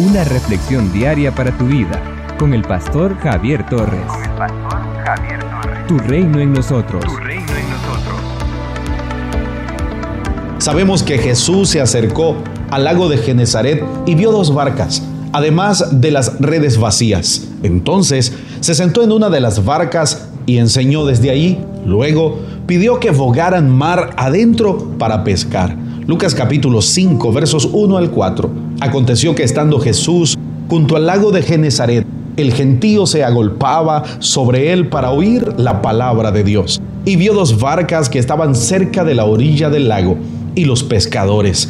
Una reflexión diaria para tu vida con el pastor Javier Torres. Con el pastor Javier Torres. Tu reino en nosotros. Tu reino en nosotros. Sabemos que Jesús se acercó al lago de Genezaret y vio dos barcas, además de las redes vacías. Entonces se sentó en una de las barcas y enseñó desde allí. Luego pidió que bogaran mar adentro para pescar. Lucas capítulo 5 versos 1 al 4. Aconteció que estando Jesús junto al lago de Genezaret, el gentío se agolpaba sobre él para oír la palabra de Dios. Y vio dos barcas que estaban cerca de la orilla del lago, y los pescadores,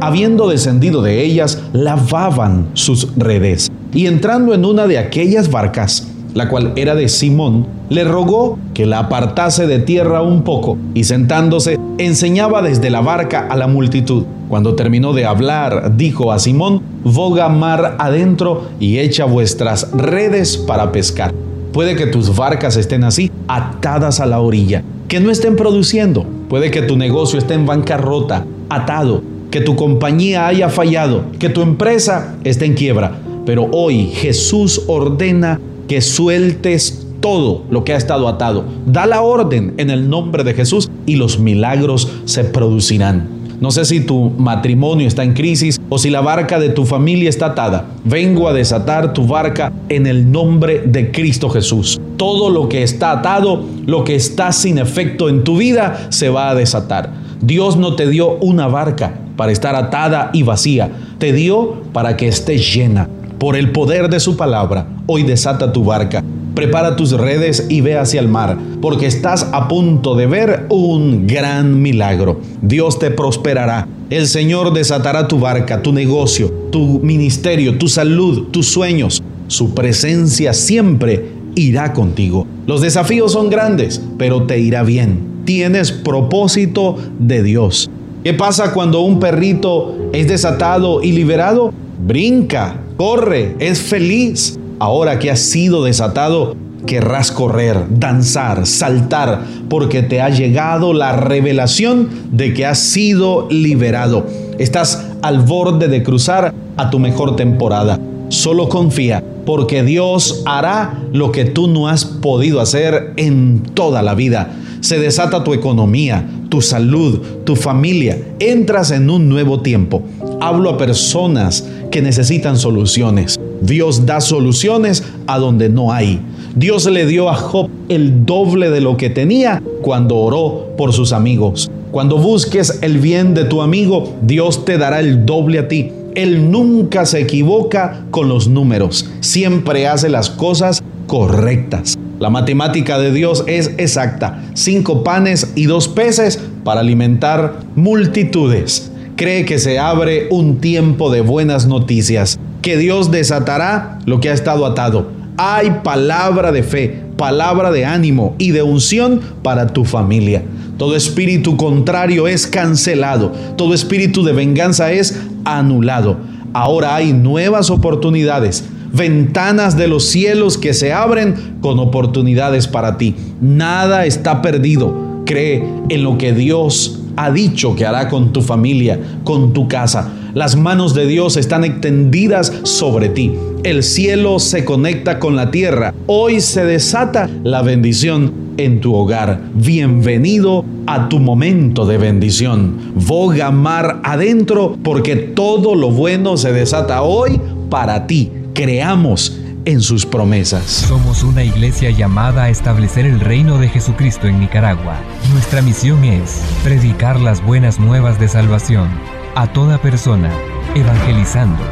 habiendo descendido de ellas, lavaban sus redes. Y entrando en una de aquellas barcas, la cual era de Simón, le rogó que la apartase de tierra un poco, y sentándose, enseñaba desde la barca a la multitud. Cuando terminó de hablar, dijo a Simón, boga mar adentro y echa vuestras redes para pescar. Puede que tus barcas estén así, atadas a la orilla, que no estén produciendo. Puede que tu negocio esté en bancarrota, atado, que tu compañía haya fallado, que tu empresa esté en quiebra. Pero hoy Jesús ordena que sueltes todo lo que ha estado atado. Da la orden en el nombre de Jesús y los milagros se producirán. No sé si tu matrimonio está en crisis o si la barca de tu familia está atada. Vengo a desatar tu barca en el nombre de Cristo Jesús. Todo lo que está atado, lo que está sin efecto en tu vida, se va a desatar. Dios no te dio una barca para estar atada y vacía. Te dio para que estés llena por el poder de su palabra, hoy desata tu barca. Prepara tus redes y ve hacia el mar, porque estás a punto de ver un gran milagro. Dios te prosperará. El Señor desatará tu barca, tu negocio, tu ministerio, tu salud, tus sueños. Su presencia siempre irá contigo. Los desafíos son grandes, pero te irá bien. Tienes propósito de Dios. ¿Qué pasa cuando un perrito es desatado y liberado? Brinca, corre, es feliz. Ahora que has sido desatado, querrás correr, danzar, saltar, porque te ha llegado la revelación de que has sido liberado. Estás al borde de cruzar a tu mejor temporada. Solo confía, porque Dios hará lo que tú no has podido hacer en toda la vida. Se desata tu economía, tu salud, tu familia. Entras en un nuevo tiempo. Hablo a personas que necesitan soluciones. Dios da soluciones a donde no hay. Dios le dio a Job el doble de lo que tenía cuando oró por sus amigos. Cuando busques el bien de tu amigo, Dios te dará el doble a ti. Él nunca se equivoca con los números, siempre hace las cosas correctas. La matemática de Dios es exacta. Cinco panes y dos peces para alimentar multitudes cree que se abre un tiempo de buenas noticias, que Dios desatará lo que ha estado atado. Hay palabra de fe, palabra de ánimo y de unción para tu familia. Todo espíritu contrario es cancelado, todo espíritu de venganza es anulado. Ahora hay nuevas oportunidades, ventanas de los cielos que se abren con oportunidades para ti. Nada está perdido. Cree en lo que Dios ha dicho que hará con tu familia, con tu casa. Las manos de Dios están extendidas sobre ti. El cielo se conecta con la tierra. Hoy se desata la bendición en tu hogar. Bienvenido a tu momento de bendición. Boga mar adentro porque todo lo bueno se desata hoy para ti. Creamos en sus promesas. Somos una iglesia llamada a establecer el reino de Jesucristo en Nicaragua. Nuestra misión es predicar las buenas nuevas de salvación a toda persona, evangelizando,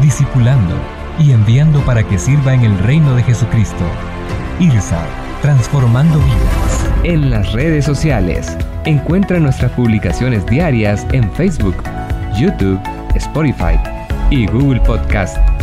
discipulando y enviando para que sirva en el reino de Jesucristo. IRSA, transformando vidas. En las redes sociales, encuentra nuestras publicaciones diarias en Facebook, YouTube, Spotify y Google Podcast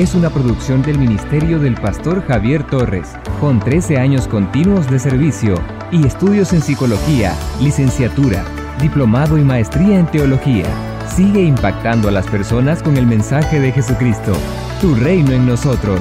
es una producción del Ministerio del Pastor Javier Torres, con 13 años continuos de servicio y estudios en psicología, licenciatura, diplomado y maestría en teología. Sigue impactando a las personas con el mensaje de Jesucristo. Tu reino en nosotros.